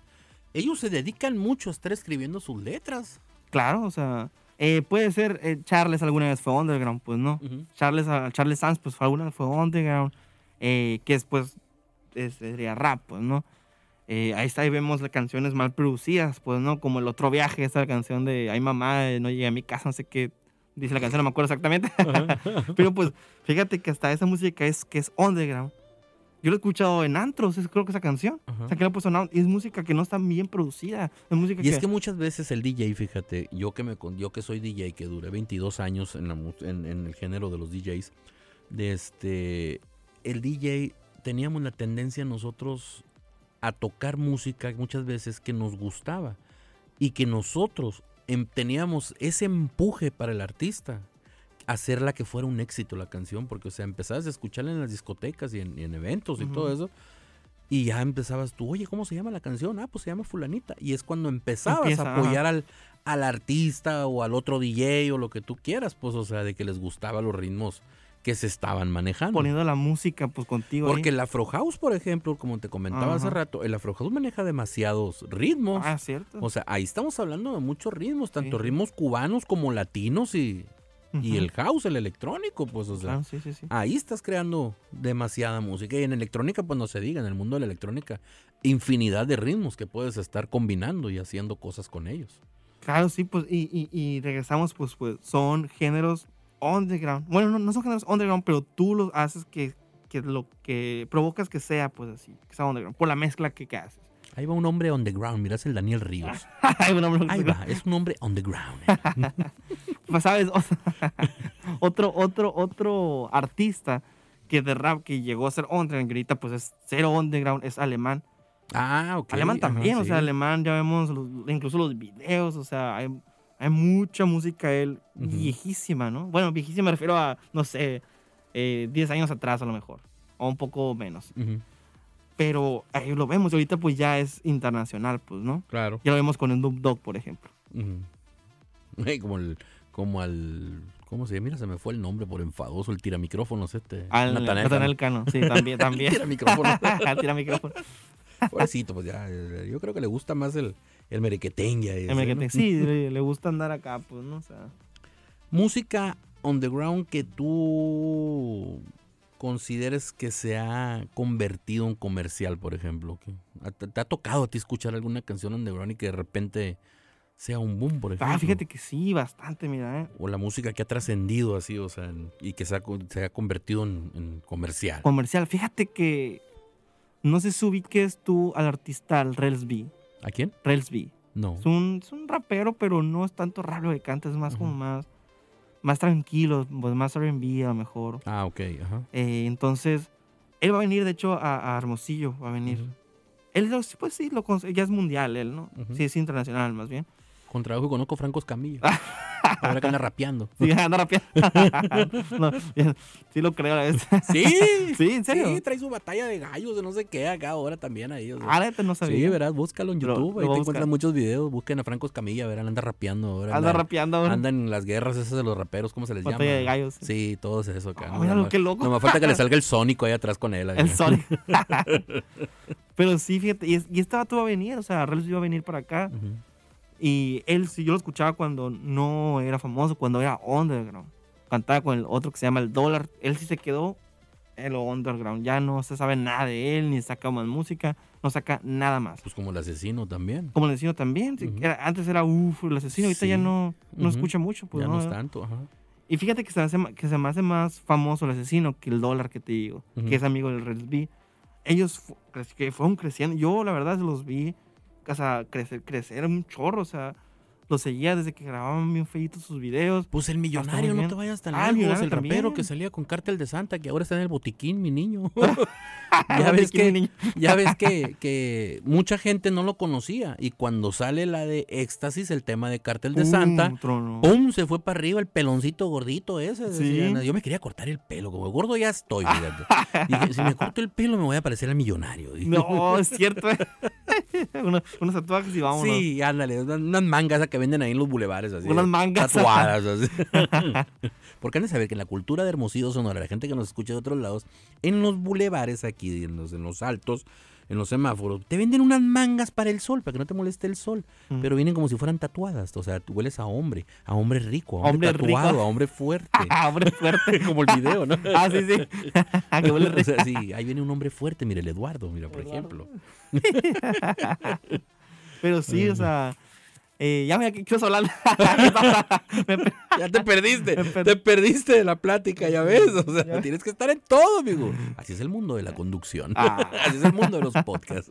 ellos se dedican mucho a estar escribiendo sus letras. Claro, o sea, eh, puede ser eh, Charles alguna vez fue underground, pues no. Ujú. Charles, ah, Charles Sanz, pues alguna vez fue underground, eh, que después es- sería rap, pues no. Eh, ahí está, ahí vemos las canciones mal producidas, pues no, como el otro viaje, esa canción de Ay mamá, no llegué a mi casa, no sé qué dice la canción, no me acuerdo exactamente. Pero pues, fíjate que hasta esa música es que es underground. Yo lo he escuchado en antros, es- creo que esa canción. Ajá. O sea, que la he puesto en es música que no está bien producida. Es música Y es que muchas veces el DJ, fíjate, yo que me yo que soy DJ, que duré 22 años en, la mu- en- en el género de los DJs, de este, el DJ teníamos la tendencia nosotros a tocar música muchas veces que nos gustaba y que nosotros em- teníamos ese empuje para el artista hacerla que fuera un éxito la canción, porque o sea, empezabas a escucharla en las discotecas y en, y en eventos y todo eso. Y ya empezabas tú, oye, ¿cómo se llama la canción? Ah, pues se llama Fulanita. Y es cuando empezabas Empieza, a apoyar al, al artista o al otro DJ o lo que tú quieras, pues, o sea, de que les gustaba los ritmos que se estaban manejando. poniendo la música pues contigo. ahí. Porque el Afro House, por ejemplo, como te comentaba hace rato, el Afro House maneja demasiados ritmos. Ah, cierto. O sea, ahí estamos hablando de muchos ritmos, tanto Sí. ritmos cubanos como latinos y, y el house, el electrónico, pues, o sea. Claro, sí, sí, sí. Ahí estás creando demasiada música. Y en electrónica, pues no se diga, en el mundo de la electrónica, infinidad de ritmos que puedes estar combinando y haciendo cosas con ellos. Claro, sí, pues, y, y, y regresamos, pues, pues, son géneros underground. Bueno, no, no son géneros underground, pero tú los haces que, que lo que provocas que sea, pues, así, que sea underground, por la mezcla que, que haces. Ahí va un hombre on the ground, mirás el Daniel Ríos. Ahí va, es un hombre on the ground. Pues, ¿sabes? otro, otro, otro artista que de rap que llegó a ser underground, ahorita, pues, es cero underground, es alemán. Ah, ok. Alemán ajá, también, o sea, alemán, ya vemos los- incluso los videos, o sea, hay, hay mucha música él viejísima, ¿no? Bueno, viejísima me refiero a, no sé, eh, 10 años atrás a lo mejor, o un poco menos. Ujú, Pero ahí lo vemos, y ahorita pues ya es internacional, pues, ¿no? Claro. Ya lo vemos con el Snoop Dogg, por ejemplo. Como el, como al, ¿cómo se llama? Mira, se me fue el nombre por enfadoso, el tiramicrófonos este. Al Natanael Cano, sí, también, también. Tira micrófono. Tira micrófono. Pobrecito, pues ya, eh, yo creo que le gusta más el, el merequetengue. ese, El ¿no? te- Sí, le, le gusta andar acá, pues, ¿no? O sea, Música underground que tú consideres que se ha convertido en comercial, por ejemplo. ¿Te, ha tocado a ti escuchar alguna canción underground y que de repente sea un boom, por ejemplo? ah, fíjate que sí, bastante, mira, ¿eh? O la música que ha trascendido así, o sea, y que se ha, co- se ha convertido en, en comercial. Comercial. Fíjate que no sé si ubiques tú al artista, al Relsby. ¿A quién? Relsby. No. Es un, es un rapero, pero no es tanto rap lo que canta, es más como más, más tranquilo, pues más R&B a lo mejor. Ah, ok, ajá. Eh, entonces, él va a venir, de hecho, a, a Hermosillo, va a venir. Él, pues sí, lo, ya es mundial él, ¿no? Sí, es internacional más bien. Con trabajo conozco Franco Escamilla. Ahora que anda rapeando. Sí, anda rapeando. No, sí lo creo a veces. Sí, Sí, ¿en serio? Sí, trae su batalla de gallos de no sé qué acá ahora también ahí. o sea. Ah, no sabía. Sí, verás, búscalo en Lo- YouTube. lo ahí te encuentran muchos videos. Busquen a Franco Escamilla, verán, anda rapeando ahora. Anda rapeando ahora. Anda en las guerras esas de los raperos, ¿cómo se les Batalla llama? de gallos. Sí, todo es eso acá. Ah, Nada qué más- loco. No me falta que le salga el Sónico ahí atrás con él. El Sonic. Pero sí, fíjate, y, y este vato iba a venir, o sea, Reels iba a venir para acá. Y él, sí, yo lo escuchaba cuando no era famoso, cuando era underground. Cantaba con el otro que se llama El Dólar. Él sí se quedó en lo underground. Ya no se sabe nada de él, ni saca más música, no saca nada más. Pues como el asesino también. Como el asesino también. era- antes era uff, el asesino, ahorita ya Sí. no, no Ujú. escucha mucho. Pues, ya no, no es tanto, ajá. Y fíjate que se, hace, que se me hace más famoso el asesino que el dólar que te digo, que es amigo del Reels B. Ellos que fueron creciendo. Yo, la verdad, los vi o sea, crecer, crecer un chorro. O sea, los seguía desde que grababan bien feitos sus videos. Pues el millonario, no te vayas tan Ah, el lejos. El rapero que salía con Cártel de Santa, que ahora está en el botiquín, mi niño. Ya ves que, ya ves que, que mucha gente no lo conocía. Y cuando sale la de Éxtasis, el tema de Cártel de Santa, tronó. ¡pum! Se fue para arriba el peloncito gordito ese. Sí. Yo me quería cortar el pelo, como gordo ya estoy, fíjate. Dije, si me corto el pelo me voy a parecer al millonario. Dije. No, es cierto. Unos, unos tatuajes y vámonos. Sí, ándale, unas- mangas que venden ahí en los bulevares así. Unas mangas. Tatuadas así. Porque han de saber que en la cultura de Hermosillo, Sonora, la gente que nos escucha de otros lados, en los bulevares aquí, en los, en los altos, en los semáforos, te venden unas mangas para el sol, para que no te moleste el sol. Mm. Pero vienen como si fueran tatuadas. O sea, tú hueles a hombre, a hombre rico, a hombre, Hombre tatuado, rico. a hombre fuerte. Ah, hombre fuerte. como el video, ¿no? Ah, sí, sí. que huele O rico. sea, sí, ahí viene un hombre fuerte, mira, el Eduardo, mira, por ejemplo. Pero sí, o sea. Eh, ya me ¿qué ibas a hablar? Ya te perdiste, per- te perdiste de la plática, ya ves. O sea, Ya. tienes que estar en todo, amigo. Así es el mundo de la conducción. Ah. Así es el mundo de los podcasts.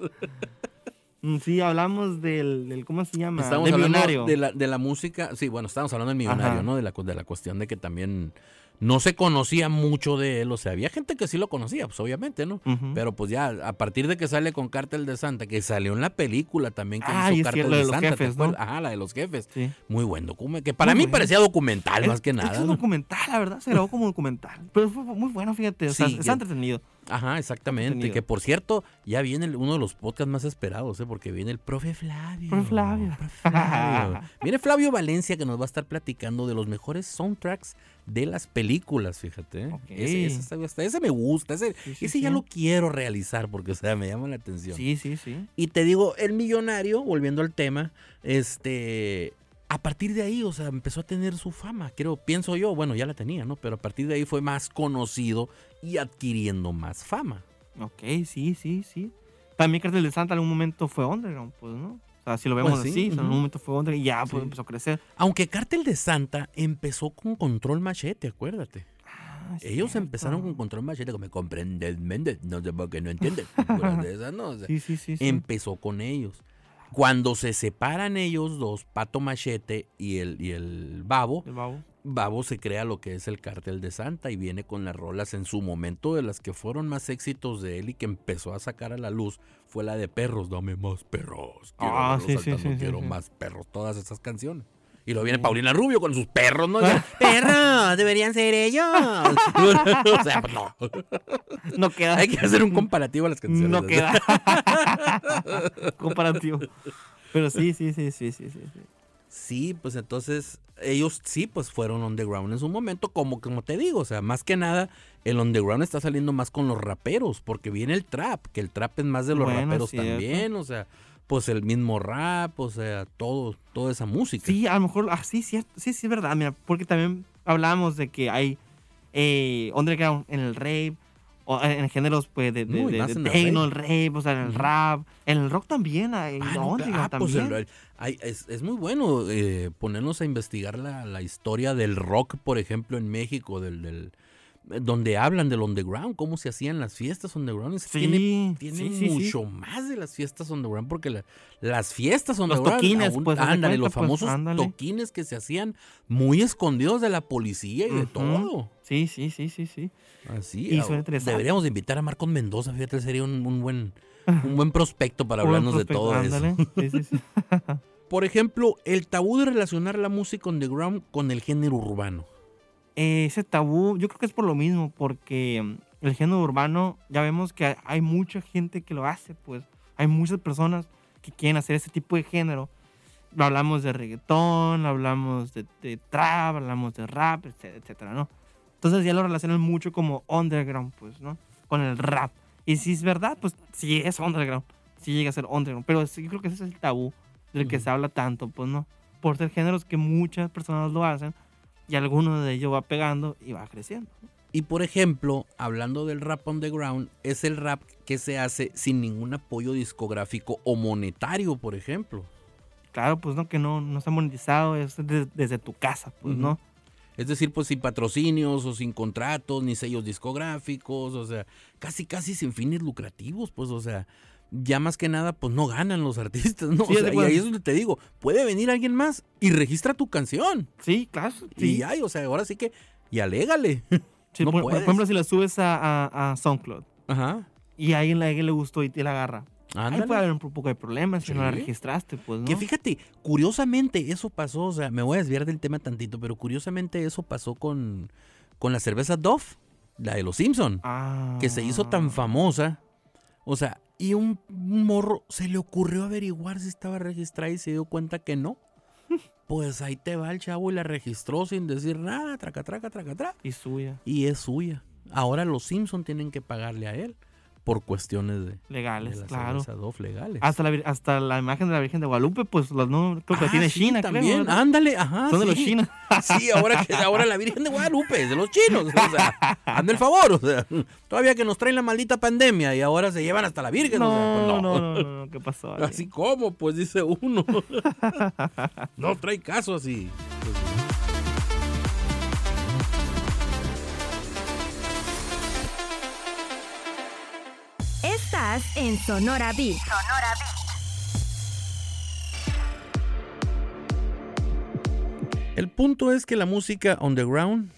Mm, Sí, hablamos del, del ¿cómo se llama? Estamos del hablando millonario. de la, de la música. Sí, bueno, estamos hablando del millonario, Ajá. ¿no? De la, de la cuestión de que también no se conocía mucho de él. O sea, había gente que sí lo conocía, pues obviamente, ¿no? Pero pues ya, a partir de que sale con Cártel de Santa, que salió en la película también que Ah, hizo Cártel de, de los Santa. ¿te jefes, ¿no? Ajá, la de los jefes. Sí. Muy buen documental. Que para Muy mí parecía documental más que nada. Es un documental, la verdad. Se grabó como documental. Pero fue muy bueno, fíjate. O sea, está entretenido. Ajá, exactamente. Contenido. Que por cierto, ya viene uno de los podcasts más esperados, ¿eh? porque viene el profe Flavio. Profe Flavio. Profe Flavio. viene Flavio Valencia que nos va a estar platicando de los mejores soundtracks de las películas, fíjate. ¿eh? Ese, ese está- hasta ese me gusta, ese, Sí, sí, ese ya lo quiero realizar porque, o sea, me llama la atención. Sí, sí, sí. Y te digo, el millonario, volviendo al tema, este, a partir de ahí, o sea, empezó a tener su fama, creo, pienso yo, bueno, ya la tenía, ¿no? Pero a partir de ahí fue más conocido y adquiriendo más fama. Ok, sí, sí, sí. También Cartel de Santa en algún momento fue underground, pues, ¿no? O sea, si lo vemos Pues sí, así, en algún momento fue underground y ya pues, Sí. empezó a crecer. Aunque Cártel de Santa empezó con Control Machete, acuérdate. Ah, Ellos cierto. empezaron con Control Machete, que me comprendes, Méndez, no sé por qué no Sí, sí, sí. sí. empezó con ellos. Cuando se separan ellos dos, Pato Machete y el, y el Babo, El babo. Babo se crea lo que es el Cártel de Santa y viene con las rolas en su momento de las que fueron más éxitos de él y que empezó a sacar a la luz fue la de perros, dame más perros. Quiero Ah, sí, sí, sí, quiero más perros, todas esas canciones. Y luego viene Paulina Rubio con sus perros, ¿no? perros, deberían ser ellos. o sea, pues no. No queda. Hay que hacer un comparativo a las canciones. ¿no? queda. Comparativo. Pero sí, sí, sí, sí, sí, sí. Sí. Pues entonces ellos sí, pues fueron underground en su momento, como, como te digo, o sea, más que nada el underground está saliendo más con los raperos, porque viene el trap, que el trap es más de los Bueno, raperos cierto. también, o sea, pues el mismo rap, o sea, todo, toda esa música. Sí, a lo mejor, ah, sí, cierto, sí, sí, es verdad, mira, porque también hablábamos de que hay eh, underground en el rape, o en, en géneros pues de, de, No, de- el techno, el o sea, en el rap, en el rock también hay Ah, no, underground ah, pues también. el- hay- es, es muy bueno eh, ponernos a investigar la, la historia del rock, por ejemplo, en México, del, del- eh, donde hablan del underground, cómo se hacían las fiestas underground. Sí, tiene tiene sí, sí, mucho más de las fiestas underground, porque la- las fiestas underground, toquines, aún- pues, ándale, los cuenta, pues, famosos ándale. toquines que se hacían muy escondidos de la policía y de todo. Sí, sí, sí, sí, sí. Así, Y deberíamos de invitar a Marcos Mendoza, fíjate, sería un, un buen un buen prospecto para hablarnos de todo ándale. eso. Sí, sí, sí. Por ejemplo, el tabú de relacionar la música underground con el género urbano. Eh, ese tabú, yo creo que es por lo mismo, porque mm, el género urbano, ya vemos que hay- hay mucha gente que lo hace, pues. Hay muchas personas que quieren hacer ese tipo de género. Hablamos de reggaetón, hablamos de, de trap, hablamos de rap, etcétera, etcétera, ¿no? Entonces ya lo relacionan mucho como underground, pues, ¿no? Con el rap. Y si es verdad, pues sí es underground. Sí llega a ser underground. Pero sí, yo creo que ese es el tabú del que Ujú. se habla tanto, pues, ¿no? Por ser géneros que muchas personas lo hacen y alguno de ellos va pegando y va creciendo. Y por ejemplo, hablando del rap underground, es el rap que se hace sin ningún apoyo discográfico o monetario, por ejemplo. Claro, pues no, que no, no está monetizado, es de- desde tu casa, pues, Ujú. ¿no? Es decir, pues sin patrocinios o sin contratos, ni sellos discográficos, o sea, casi casi sin fines lucrativos, pues, o sea, ya más que nada, pues no ganan los artistas, ¿no? Sí, O sea, y ahí es donde te digo, puede venir alguien más y registra tu canción. Sí, claro. Y Sí, ya, y, o sea, ahora sí que, y alégale. Sí, no por, por ejemplo, si la subes a, a, a SoundCloud Ajá. y a alguien, a alguien le gustó y te la agarra, ahí Ándale. puede haber un poco de problemas si no la registraste, pues, ¿no? Que fíjate, curiosamente eso pasó, o sea, me voy a desviar del tema tantito, pero curiosamente eso pasó con, con la cerveza Dove, la de los Simpson, Ah. que se hizo tan famosa, o sea, y un, un morro se le ocurrió averiguar si estaba registrada y se dio cuenta que no. Pues ahí te va el chavo y la registró sin decir nada, traca, traca, traca, traca, Y suya, y es suya. Ahora los Simpson tienen que pagarle a él por cuestiones de, de legales, la claro. Dove legales. Hasta la, hasta la imagen de la Virgen de Guadalupe, pues los no, creo que Ah, tiene sí, China, también. Ándale, ajá. Son de los chinos. Sí, ahora que ahora la Virgen de Guadalupe es de los chinos. O sea, hazme el favor. O sea, todavía que nos traen la maldita pandemia y ahora se llevan hasta la Virgen. o sea, pues No, no, no, no, no, ¿qué pasó? Así como, pues dice uno. No trae caso así. En Sonora Beat. El punto es que la música underground,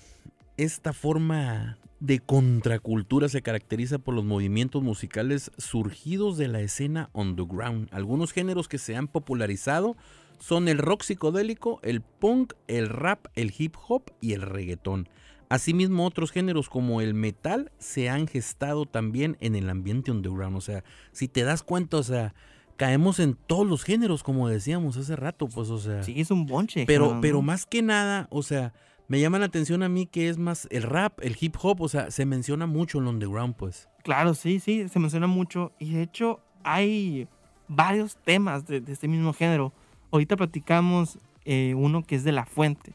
esta forma de contracultura se caracteriza por los movimientos musicales surgidos de la escena underground. Algunos géneros que se han popularizado son el rock psicodélico, el punk, el rap, el hip hop y el reggaetón. Asimismo, otros géneros como el metal se han gestado también en el ambiente underground. O sea, si te das cuenta, o sea, caemos en todos los géneros, como decíamos hace rato, pues, o sea. Sí, es un bonche. Pero, pero más que nada, o sea, me llama la atención a mí que es más el rap, el hip hop, o sea, se menciona mucho en el underground, pues. Claro, sí, sí, se menciona mucho. Y de hecho, hay varios temas de, de este mismo género. Ahorita platicamos eh, uno que es de La Fuente.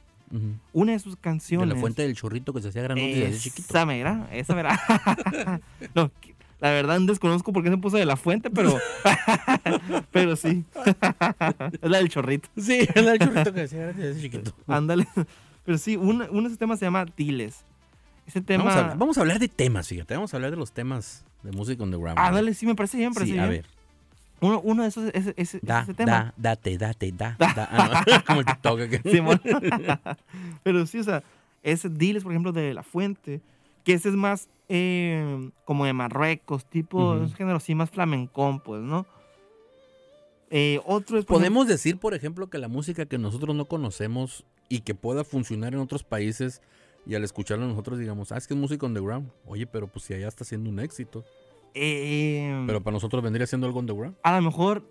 Una de sus De canciones. la fuente del chorrito que se hacía se hacía chiquito. Esa mera, esa mera. no, la verdad desconozco por qué se puso de La Fuente, pero. pero sí. es la del chorrito. Sí, era el chorrito que se hacía grande hacía chiquito. Ándale. Pero sí, uno, uno de esos temas se llama Diles. Ese tema. Vamos a, hablar, vamos a hablar de temas, fíjate, vamos a hablar de los temas de música underground. Ah, dale, sí, me parece bien, me parece Sí, bien. a ver. Uno, uno de esos es, es- Da, ese tema. da, date, date, da, da. Ah, no, Como el TikTok. Pero sí, o sea, ese Diles, por ejemplo, de La Fuente, que ese es más eh, como de Marruecos, tipo, es un género así más flamencón, pues, ¿no? Eh, otro es... Podemos decir, por ejemplo, que la música que nosotros no conocemos y que pueda funcionar en otros países y al escucharla nosotros digamos, ah, es que es música underground. Oye, pero pues si allá está siendo un éxito. Eh, Pero para nosotros vendría siendo algo underground. a lo mejor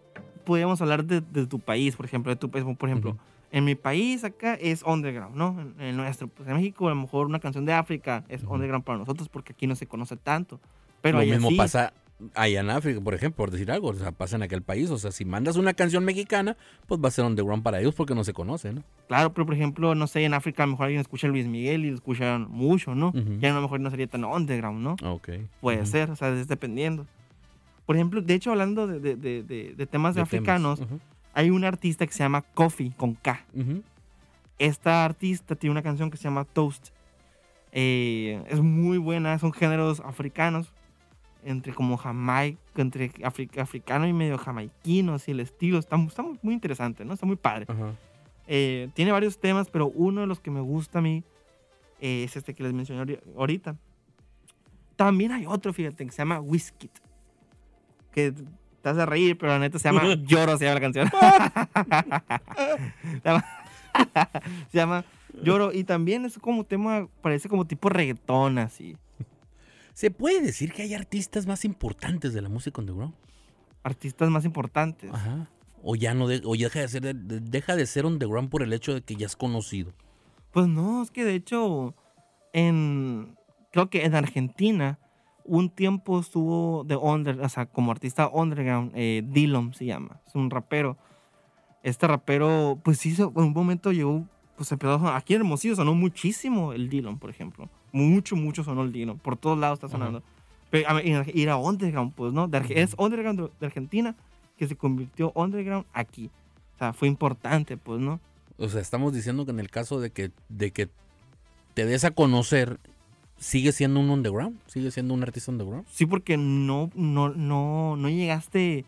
podríamos hablar de, de tu país, por ejemplo, de tu país, por ejemplo. Ujú. En mi país acá es underground, ¿no? En, en nuestro, pues en México a lo mejor una canción de África es Ujú. underground para nosotros porque aquí no se conoce tanto. Pero Lo mismo sí. pasa allá en África, por ejemplo, por decir algo. O sea, pasa en aquel país. O sea, si mandas una canción mexicana, pues va a ser underground para ellos porque no se conoce, ¿no? Claro, pero por ejemplo, no sé, en África a lo mejor alguien escucha a Luis Miguel y lo escuchan mucho, ¿no? Ujú. Ya a lo mejor no sería tan underground, ¿no? Ok. Puede Ujú. ser, o sea, es dependiendo. Por ejemplo, de hecho, hablando de, de- de- de- temas de africanos, temas. Ujú. hay un artista que se llama Kofi, con K. Esta artista tiene una canción que se llama Toast. Eh, es muy buena, son géneros africanos, entre como jamaica, entre afri- africano y medio jamaiquino, así el estilo. Está, está muy interesante, ¿no? Está muy padre. Eh, tiene varios temas, pero uno de los que me gusta a mí eh, es este que les mencioné ahori- ahorita. También hay otro, fíjate, que se llama Whiskey. Que te a reír, pero la neta se llama Lloro, se llama la canción. se, llama, se llama Lloro. Y también es como tema, parece como tipo reggaetón, así. ¿Se puede decir que hay artistas más importantes de la música underground? Artistas más importantes. Ajá. O ya no de- o ya deja de ser de- deja de ser underground por el hecho de que ya es conocido. Pues no, es que de hecho, en. Creo que en Argentina, un tiempo estuvo de under, o sea, como artista underground, eh, Dillom se llama, es un rapero. Este rapero, pues sí, se- en un momento llegó, pues empezó Aquí en Hermosillo sonó muchísimo el Dillom, por ejemplo. Mucho, mucho sonó el Dillom. Por todos lados está sonando. Pero y ir a underground, pues, ¿no? De Es underground de- Argentina que se convirtió underground aquí. O sea, fue importante, pues, ¿no? O sea, estamos diciendo que en el caso de que de que te des a conocer sigue siendo un underground, sigue siendo un artista underground. Sí, porque no, no, no, no llegaste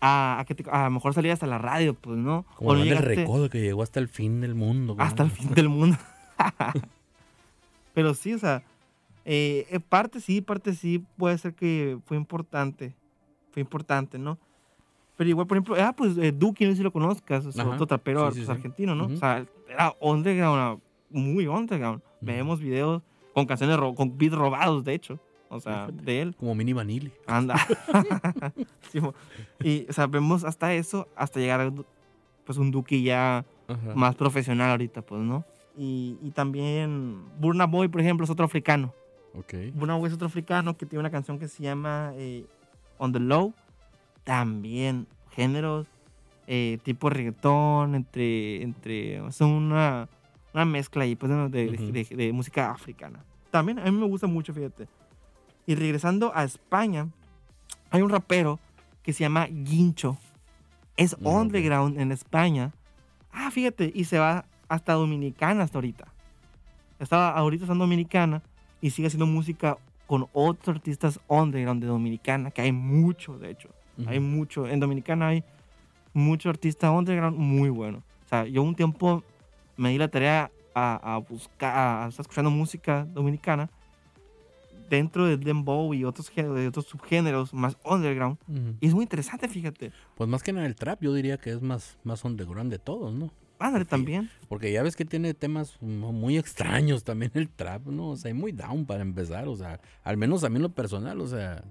a, a que te- a lo mejor salir hasta la radio, pues, ¿no? Como O no el llegaste recodo que llegó hasta el fin del mundo. hasta el fin del mundo. Pero sí, o sea, eh, eh, parte sí, parte sí, puede ser que fue importante. Fue importante, ¿no? Pero igual, por ejemplo, ah, pues eh, Duki, no sé si lo conozcas, o sea, Ajá. otro trapero Sí, sí, pues, sí. argentino, ¿no? Ujú. O sea, era underground, ah, muy underground. Vemos videos con canciones, con beats robados, de hecho. O sea, de él. Como Mini Vanilli. Anda. Y, o sea, vemos hasta eso, hasta llegar a pues, un Duki ya Ajá. más profesional ahorita, pues, ¿no? Y, y también Burna Boy, por ejemplo, es otro africano. Ok. Burna Boy es otro africano que tiene una canción que se llama eh, On the Low. También géneros eh, tipo reggaetón, entre, entre, o sea, una, una mezcla ahí, pues, de, de- Ujú. de- de música africana. También a mí me gusta mucho, fíjate. Y regresando a España, hay un rapero que se llama Guincho. Es ok. underground en España. Ah, fíjate, y se va hasta Dominicana hasta ahorita. Estaba ahorita está en Dominicana y sigue haciendo música con otros artistas underground de Dominicana, que hay mucho, de hecho. Ujú. Hay mucho. En Dominicana hay mucho artista underground muy bueno. O sea, yo un tiempo me di la tarea a, a buscar, a, a estar escuchando música dominicana dentro del dembow y otros, de otros subgéneros más underground. Ujú. Y es muy interesante, fíjate. Pues más que nada el trap, yo diría que es más, más underground de todos, ¿no? Ándale Sí. también. Porque ya ves que tiene temas mu- muy extraños también el trap, ¿no? O sea, muy down para empezar, o sea, al menos a mí en lo personal, o sea,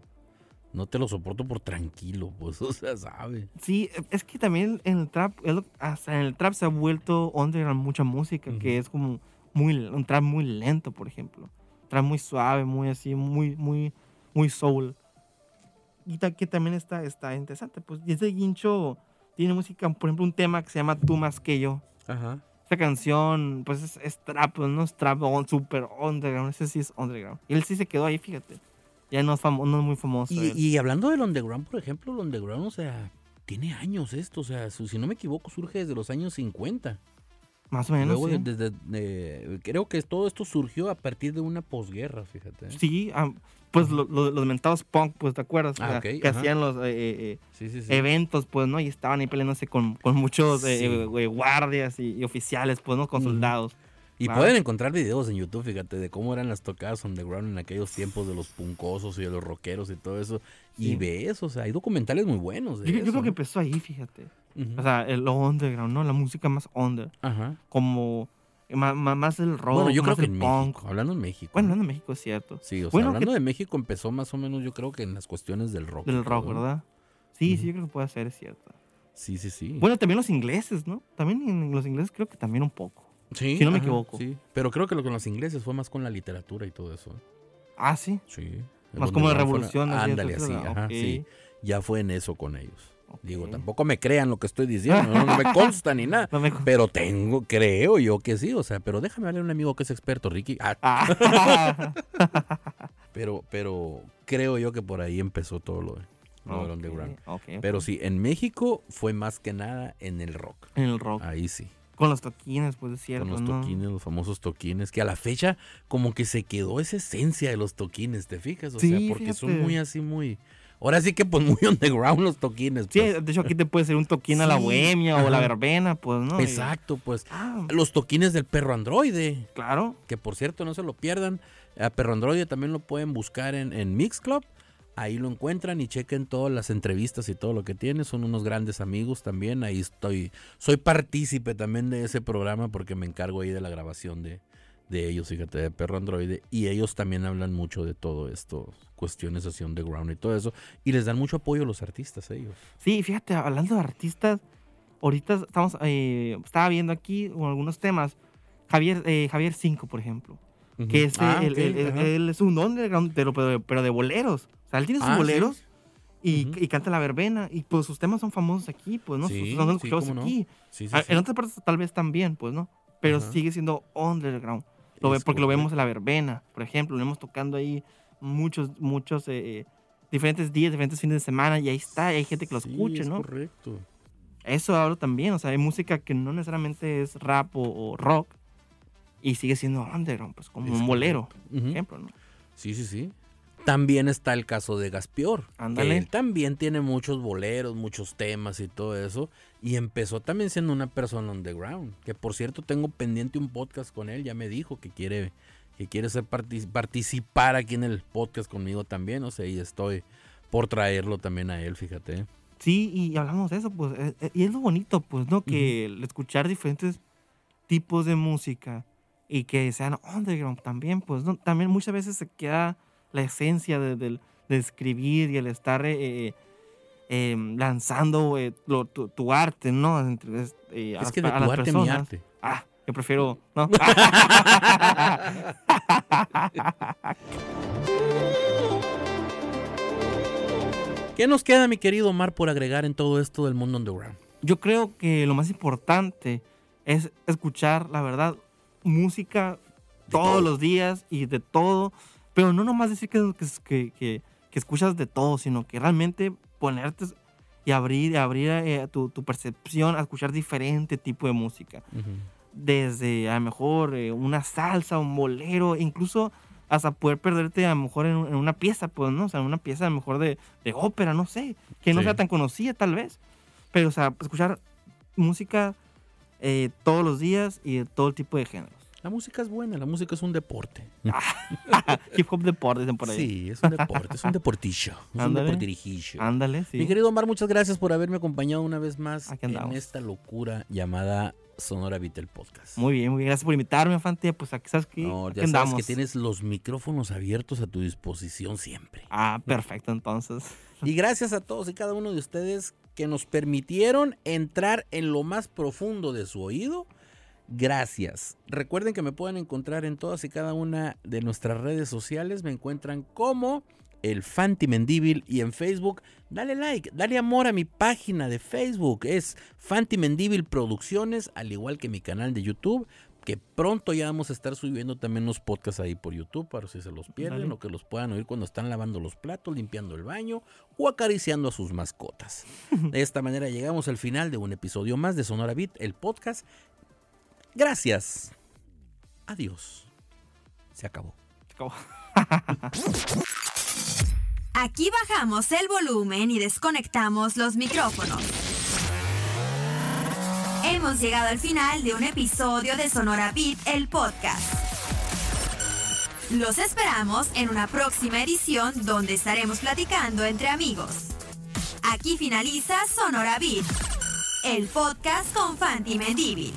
no te lo soporto por tranquilo, pues, o sea, sabe. Sí, es que también en el trap, hasta en el trap se ha vuelto underground mucha música, que Ujú. es como muy, un trap muy lento, por ejemplo. Trap muy suave, muy así, muy, muy, muy soul. Y que también está, está interesante, pues. Y ese guincho tiene música, por ejemplo, un tema que se llama Tú más que yo. Ajá. Esta canción, pues es, es trap, pues, no es trap on, super underground, ese sí es underground. Y él sí se quedó ahí, fíjate. Ya no es, famo- no es muy famoso. Y, y hablando del underground, por ejemplo, el underground, o sea, tiene años esto, o sea, si no me equivoco, surge desde los años 50. Más o menos, Luego, sí. de- desde, eh, creo que todo esto surgió a partir de una posguerra, fíjate. Sí, ah, pues lo- lo- los mentados punk, pues, ¿te acuerdas? O Ah, sea, que ajá. hacían los eh, eh, Sí, sí, sí. eh, eventos, pues, ¿no? Y estaban ahí peleándose con, con muchos guardias y, y oficiales, pues, ¿no? Con soldados. Y pueden encontrar videos en YouTube, fíjate, de cómo eran las tocadas underground en aquellos tiempos de los puncosos y de los rockeros y todo eso. Y ves, o sea, hay documentales muy buenos. De Yo, creo que empezó ahí, fíjate. O sea, el, lo underground, ¿no? La música más under. Ajá. Como ma- más, el rock, Bueno, yo creo más que en punk. México, hablando en México. Bueno, ¿no? hablando de México es cierto. Sí, o sea, bueno, hablando que- de México empezó más o menos, yo creo que en las cuestiones del rock. Del rock. ¿verdad? Sí, sí, yo creo que puede ser, es cierto. Sí, sí, sí. Bueno, también los ingleses, ¿no? También en los ingleses creo que también un poco. Sí, si no me equivoco. Sí, pero creo que lo con los ingleses fue más con la literatura y todo eso. Ah, sí. Sí. Más como de revolución. Ándale, así, etcétera. ajá, sí. Ya fue en eso con ellos. Digo, tampoco me crean lo que estoy diciendo, no, no me consta ni nada. No me- Pero tengo, creo yo que sí, o sea, pero déjame hablar a un amigo que es experto, Ricky. Ah, Ah. pero, pero creo yo que por ahí empezó todo lo, de- lo del Ok, underground. Pero sí, en México fue más que nada en el rock. En el rock. Ahí sí. Con los toquines, pues es cierto, con los ¿no? toquines, los famosos toquines, que a la fecha como que se quedó esa esencia de los toquines, ¿te fijas? O Sí, sea, porque son muy así, muy... Ahora sí que pues muy underground los toquines. Sí, pues. de hecho aquí te puede ser un toquín a la bohemia o la ajá. verbena, pues, ¿no? Exacto, pues. Ah, Los toquines del perro androide, claro. que por cierto no se lo pierdan. A perro androide también lo pueden buscar en, en Mix Club Ahí lo encuentran y chequen todas las entrevistas y todo lo que tiene. Son unos grandes amigos también. Ahí estoy. Soy partícipe también de ese programa porque me encargo ahí de la grabación de, de ellos, fíjate, de Perro Androide. Y ellos también hablan mucho de todo esto, cuestiones así underground y todo eso. Y les dan mucho apoyo a los artistas, ellos. Sí, fíjate, hablando de artistas, ahorita estamos, eh, estaba viendo aquí algunos temas. Javier, eh, Javier 5, por ejemplo. Que es, Ah, el- ajá. él es un underground, pero, pero, de boleros. O sea, él tiene sus Ah, sí. boleros y, y canta la verbena. Y pues sus temas son famosos aquí, pues, ¿no? Sí, son escuchados no. aquí. Sí, Ah, sí. En otras partes tal vez también, pues, ¿no? Pero sigue siendo underground. Lo ve, porque lo vemos en la verbena, por ejemplo. Lo vemos tocando ahí muchos, muchos, eh, diferentes días, diferentes fines de semana. Y ahí está, y hay gente que lo Sí, escucha, es ¿no? correcto. Eso hablo también. O sea, hay música que no necesariamente es rap o, o rock. Y sigue siendo underground, pues, como Es un bolero, correcto. por ejemplo, ¿no? Sí, sí, sí. También está el caso de Gaspior. Ándale. Él también tiene muchos boleros, muchos temas y todo eso. Y empezó también siendo una persona underground. Que por cierto, tengo pendiente un podcast con él. Ya me dijo que quiere, que quiere ser partic- participar aquí en el podcast conmigo también. O sea, y estoy por traerlo también a él, fíjate. Sí, y hablamos de eso, pues, eh, eh, y es lo bonito, pues, ¿no? Que el escuchar diferentes tipos de música y que sean underground también, pues, ¿no? También muchas veces se queda la esencia de, escribir y el estar eh, eh, eh, lanzando eh, lo- tu, tu arte, ¿no? Entre, a Es que de a tu las arte mi personas. arte. Ah, yo prefiero, ¿no? ¿Qué nos queda, mi querido Omar, por agregar en todo esto del mundo underground? Yo creo que lo más importante es escuchar, la verdad, música todos los días y de todo, pero no nomás decir que, que, que- que escuchas de todo, sino que realmente ponerte y abrir, abrir eh, tu, tu percepción a escuchar diferente tipo de música. Desde a lo mejor eh, una salsa, un bolero, incluso hasta poder perderte a lo mejor en, en una pieza, pues, ¿no? O sea, una pieza a lo mejor de, de ópera, no sé, que no Sí. sea tan conocida tal vez. Pero, o sea, escuchar música eh, todos los días y de todo tipo de géneros. La música es buena, la música es un deporte. Hip hop deporte, dicen por ahí. Sí, es un deporte, es un deportillo. Es un Ándale. deportirijillo. Ándale, sí. Mi querido Omar, muchas gracias por haberme acompañado una vez más Aquí en andamos. esta locura llamada Sonora Vital Podcast. Muy bien, muy bien. Gracias por invitarme, Fante. Pues aquí sabes que No, aquí ya sabes andamos. que tienes los micrófonos abiertos a tu disposición siempre. Ah, perfecto, entonces. Y gracias a todos y cada uno de ustedes que nos permitieron entrar en lo más profundo de su oído. Gracias. Recuerden que me pueden encontrar en todas y cada una de nuestras redes sociales. Me encuentran como el Fanti Mendíbil y en Facebook. Dale like, dale amor a mi página de Facebook. Es Fanti Mendíbil Producciones, al igual que mi canal de YouTube. Que pronto ya vamos a estar subiendo también unos podcasts ahí por YouTube para si se los pierden Dale. o que los puedan oír cuando están lavando los platos, limpiando el baño o acariciando a sus mascotas. De esta manera llegamos al final de un episodio más de Sonora Beat, el podcast. Gracias. Adiós. Se acabó. Aquí bajamos el volumen y desconectamos los micrófonos. Hemos llegado al final de un episodio de Sonora Beat, el podcast. Los esperamos en una próxima edición donde estaremos platicando entre amigos. Aquí finaliza Sonora Beat, el podcast con Fanti Mendívil.